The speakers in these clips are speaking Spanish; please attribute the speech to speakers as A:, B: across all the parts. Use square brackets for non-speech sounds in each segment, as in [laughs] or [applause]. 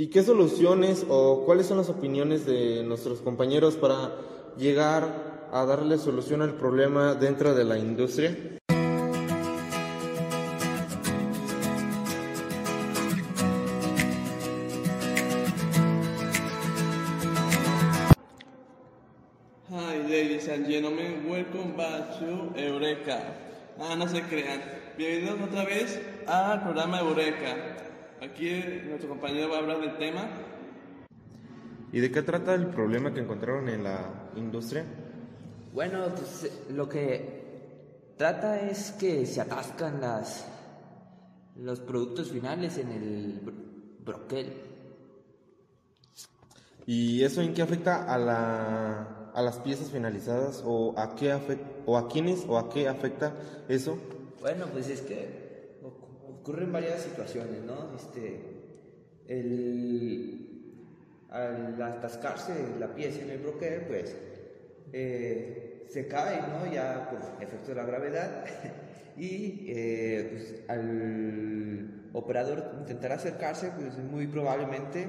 A: ¿Y qué soluciones o cuáles son las opiniones de nuestros compañeros para llegar a darle solución al problema dentro de la industria?
B: Hi ladies and gentlemen, welcome back to Eureka. Ah, no se crean. Bienvenidos otra vez al programa Eureka. Aquí nuestro compañero va a hablar del tema.
A: ¿Y de qué trata el problema que encontraron en la industria?
C: Bueno, pues lo que trata es que se atascan las los productos finales en el bro- broquel.
A: ¿Y eso en qué afecta a, la, a las piezas finalizadas o a qué o a quiénes o a qué afecta eso?
C: Bueno, pues es que ocurren varias situaciones, ¿no? Este, el, al atascarse la pieza en el broquel, pues eh, se cae, ¿no? Ya por efecto de la gravedad [laughs] y eh, pues, al operador intentar acercarse, pues muy probablemente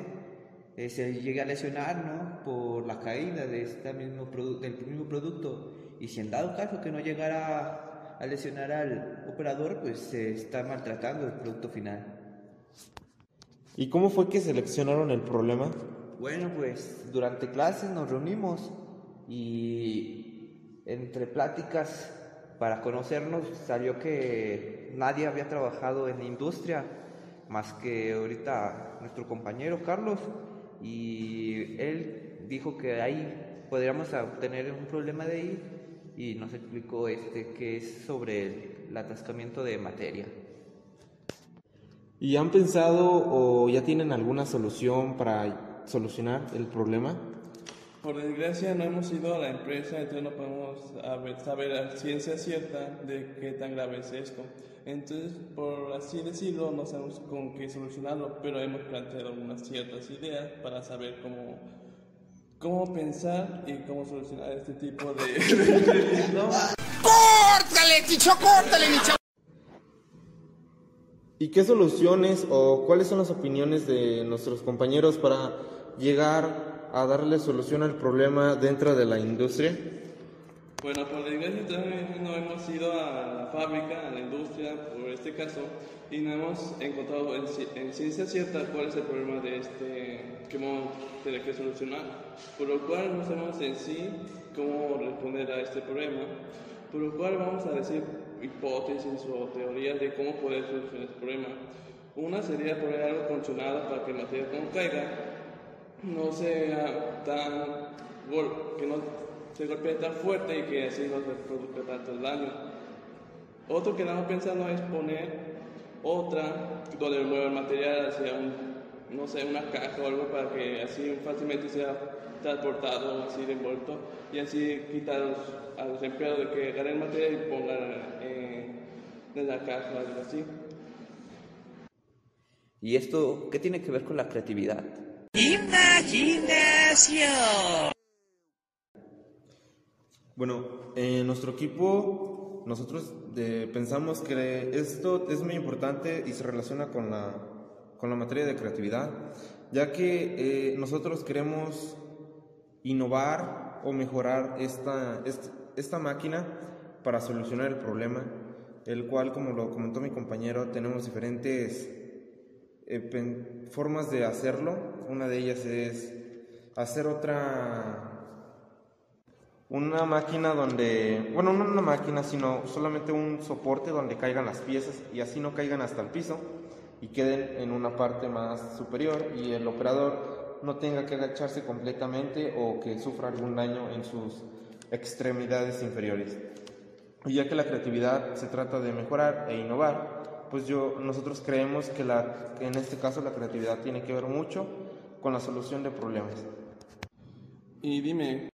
C: eh, se llegue a lesionar, ¿no? Por la caída de este mismo del mismo producto y si en dado caso que no llegara a lesionar al operador, pues se está maltratando el producto final.
A: ¿Y cómo fue que seleccionaron el problema?
C: Bueno, pues durante clases nos reunimos y entre pláticas para conocernos salió que nadie había trabajado en industria más que ahorita nuestro compañero Carlos y él dijo que ahí podríamos obtener un problema de ahí y nos explicó este que es sobre el, el atascamiento de materia.
A: ¿Y han pensado o ya tienen alguna solución para solucionar el problema?
B: Por desgracia no hemos ido a la empresa, entonces no podemos saber a ciencia cierta de qué tan grave es esto. Entonces, por así decirlo, no sabemos con qué solucionarlo, pero hemos planteado unas ciertas ideas para saber cómo, cómo pensar y cómo solucionar este tipo de... [laughs] ¿no?
D: ¡Córtale, Chicho, córtale, mi chavo!
A: ¿Y qué soluciones o cuáles son las opiniones de nuestros compañeros para llegar a darle solución al problema dentro de la industria?
B: Bueno, por desgracia todavía no hemos ido a la fábrica, a la industria, por este caso, y no hemos encontrado en, en ciencia cierta cuál es el problema de este que a tener que solucionar. Por lo cual no sabemos en sí cómo responder a este problema, por lo cual vamos a decir hipótesis o teorías de cómo poder solucionar este problema. Una sería poner algo conchonado para que el material cuando caiga no sea tan que no se golpee tan fuerte y que así no se produzca tanto el daño. Otro que estamos pensando es poner otra donde mueva el material hacia un, no sé, una caja o algo para que así fácilmente sea transportado, así de envuelto y así quitar a los, empleados de que agarren el material y pongan eh, en la caja o algo así.
C: ¿Y esto qué tiene que ver con la creatividad?
A: Bueno, en nuestro equipo nosotros pensamos que esto es muy importante y se relaciona con la, con la materia de creatividad, ya que eh, nosotros queremos innovar o mejorar esta, est- esta máquina para solucionar el problema, el cual, como lo comentó mi compañero, tenemos diferentes eh, formas de hacerlo. Una de ellas es hacer otra una máquina donde, bueno, no una máquina, sino solamente un soporte donde caigan las piezas y así no caigan hasta el piso y queden en una parte más superior y el operador no tenga que agacharse completamente o que sufra algún daño en sus extremidades inferiores. Y ya que la creatividad se trata de mejorar e innovar, pues yo, nosotros creemos que, la, en este caso la creatividad tiene que ver mucho con la solución de problemas.
B: Y dime,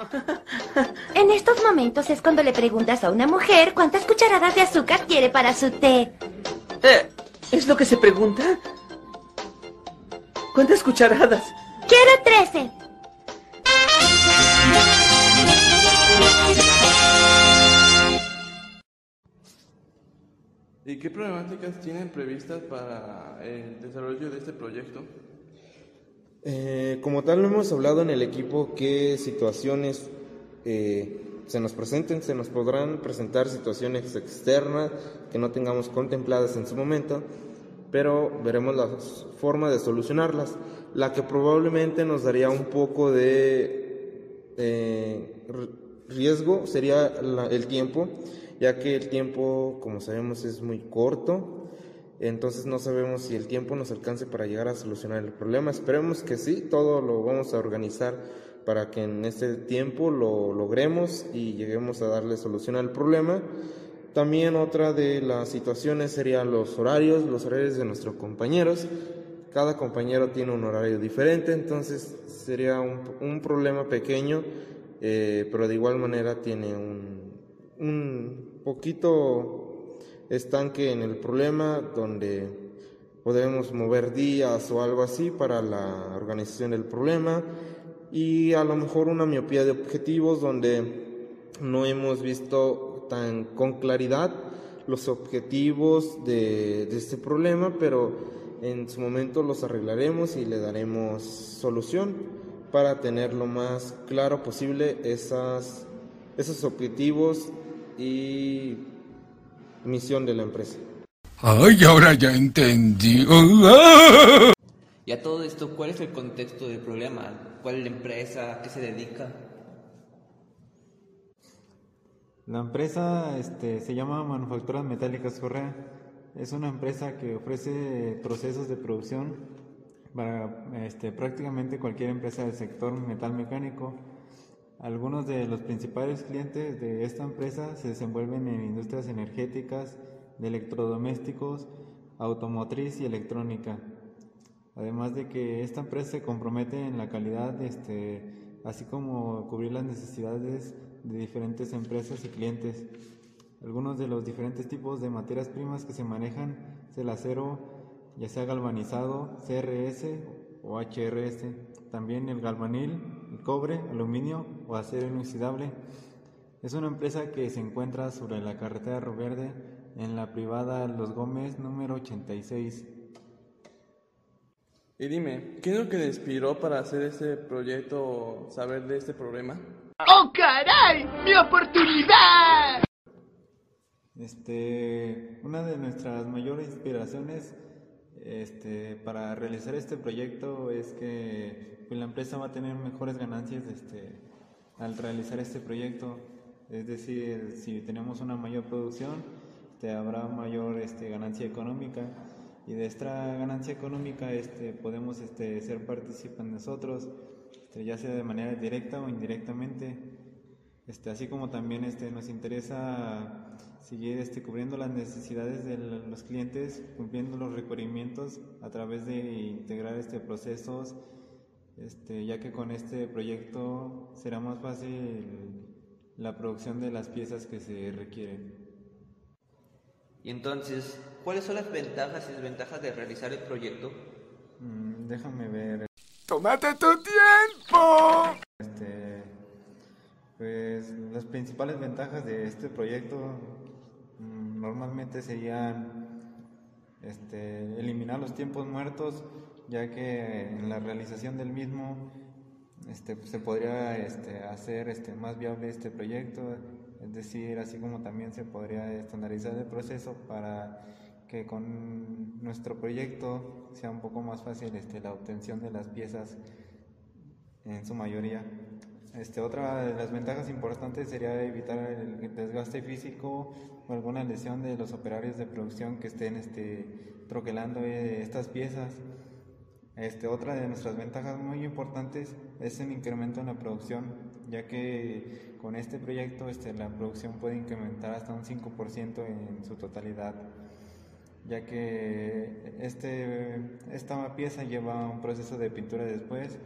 B: [laughs]
E: En estos momentos es cuando le preguntas a una mujer cuántas cucharadas de azúcar quiere para su té.
F: Eh, ¿Es lo que se pregunta? ¿Cuántas cucharadas?
E: Quiero 13.
B: ¿y qué problemáticas tienen previstas para el desarrollo de este proyecto?
A: Eh, como tal, no hemos hablado en el equipo qué situaciones eh, se nos presenten, se nos podrán presentar situaciones externas que no tengamos contempladas en su momento, pero veremos la forma de solucionarlas. La que probablemente nos daría un poco de eh, riesgo sería el tiempo, ya que el tiempo, como sabemos, es muy corto entonces no sabemos si el tiempo nos alcance para llegar a solucionar el problema. Esperemos que sí, todo lo vamos a organizar para que en este tiempo lo logremos y lleguemos a darle solución al problema. También otra de las situaciones serían los horarios, los horarios de nuestros compañeros. Cada compañero tiene un horario diferente, entonces sería un, problema pequeño, eh, pero de igual manera tiene un, un poquito estanque en el problema donde podemos mover días o algo así para la organización del problema y a lo mejor una miopía de objetivos donde no hemos visto tan con claridad los objetivos de, este problema, pero en su momento los arreglaremos y le daremos solución para tener lo más claro posible esas, esos objetivos y misión de la empresa.
D: Ay, ahora ya entendí.
C: Y a todo esto, ¿cuál es el contexto del problema? ¿Cuál es la empresa? ¿A qué se dedica?
G: La empresa este, se llama Manufacturas Metálicas Correa. Es una empresa que ofrece procesos de producción para este, prácticamente cualquier empresa del sector metal mecánico algunos de los principales clientes de esta empresa se desenvuelven en industrias energéticas, de electrodomésticos, automotriz y electrónica. Además de que esta empresa se compromete en la calidad, este, así como cubrir las necesidades de diferentes empresas y clientes. Algunos de los diferentes tipos de materias primas que se manejan es el acero, ya sea galvanizado, CRS o HRS, también el galvanil, cobre, aluminio o acero inoxidable. Es una empresa que se encuentra sobre la carretera Río Verde en la privada Los Gómez número 86.
B: Y dime, ¿qué es lo que te inspiró para hacer este proyecto o saber de este problema?
D: ¡Oh, caray! ¡Mi oportunidad!
G: Este, una de nuestras mayores inspiraciones este, para realizar este proyecto es que pues, la empresa va a tener mejores ganancias este, al realizar este proyecto. Es decir, si tenemos una mayor producción, este, habrá mayor este, ganancia económica y de esta ganancia económica este, podemos este, ser participantes nosotros, este, ya sea de manera directa o indirectamente. Este, así como también este, nos interesa seguir este, cubriendo las necesidades de los clientes, cumpliendo los requerimientos a través de integrar este procesos, este, ya que con este proyecto será más fácil la producción de las piezas que se requieren.
C: Y entonces, ¿cuáles son las ventajas y desventajas de realizar el proyecto?
G: Mm, déjame ver.
D: ¡Tómate tu tiempo!
G: Este, pues las principales ventajas de este proyecto normalmente serían este, eliminar los tiempos muertos, ya que en la realización del mismo este, se podría este, hacer este, más viable este proyecto, es decir, así como también se podría estandarizar el proceso para que con nuestro proyecto sea un poco más fácil este, la obtención de las piezas en su mayoría. Este, otra de las ventajas importantes sería evitar el desgaste físico o alguna lesión de los operarios de producción que estén este, troquelando eh, estas piezas. Este, otra de nuestras ventajas muy importantes es el incremento en la producción, ya que con este proyecto este, la producción puede incrementar hasta un 5% en su totalidad, ya que este, esta pieza lleva un proceso de pintura después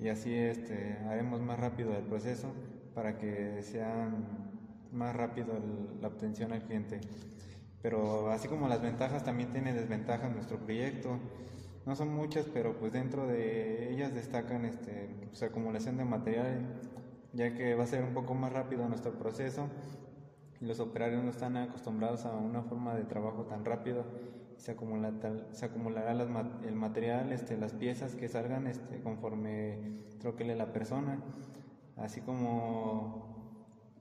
G: y así este, haremos más rápido el proceso para que sea más rápido la obtención al cliente. Pero así como las ventajas, también tiene desventajas nuestro proyecto. No son muchas, pero pues dentro de ellas destacan este, pues, acumulación de material, ya que va a ser un poco más rápido nuestro proceso los operarios no están acostumbrados a una forma de trabajo tan rápido se, acumula, se acumulará el material, este, las piezas que salgan este, conforme troquele la persona, así como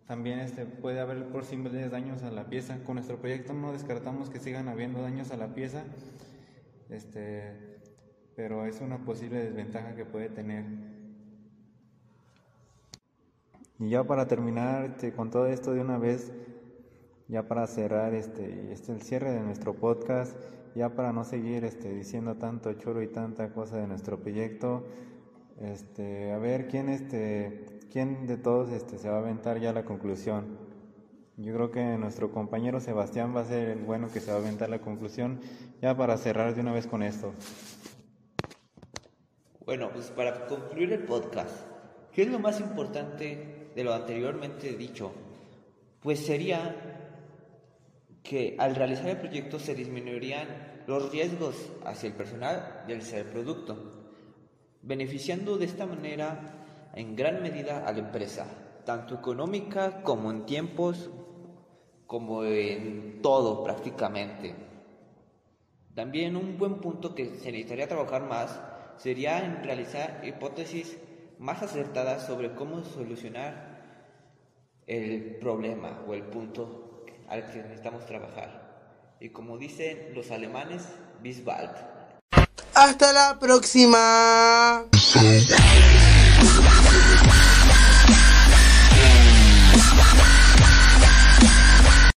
G: también este, puede haber posibles daños a la pieza. Con nuestro proyecto no descartamos que sigan habiendo daños a la pieza, pero es una posible desventaja que puede tener. Y ya para terminar con todo esto de una vez, ya para cerrar este, este el cierre de nuestro podcast, ya para no seguir este, diciendo tanto choro y tanta cosa de nuestro proyecto, este, a ver quién, este, quién de todos este, se va a aventar ya la conclusión. Yo creo que nuestro compañero Sebastián va a ser el bueno que se va a aventar la conclusión, ya para cerrar de una vez con esto.
C: Bueno, pues para concluir el podcast, ¿qué es lo más importante de lo anteriormente dicho? Pues sería que al realizar el proyecto se disminuirían los riesgos hacia el personal y hacia el producto, beneficiando de esta manera en gran medida a la empresa, tanto económica como en tiempos, como en todo prácticamente. También un buen punto que se necesitaría trabajar más sería en realizar hipótesis más acertadas sobre cómo solucionar el problema o el punto al que necesitamos trabajar. Y como dicen los alemanes, bis bald.
H: Hasta la próxima.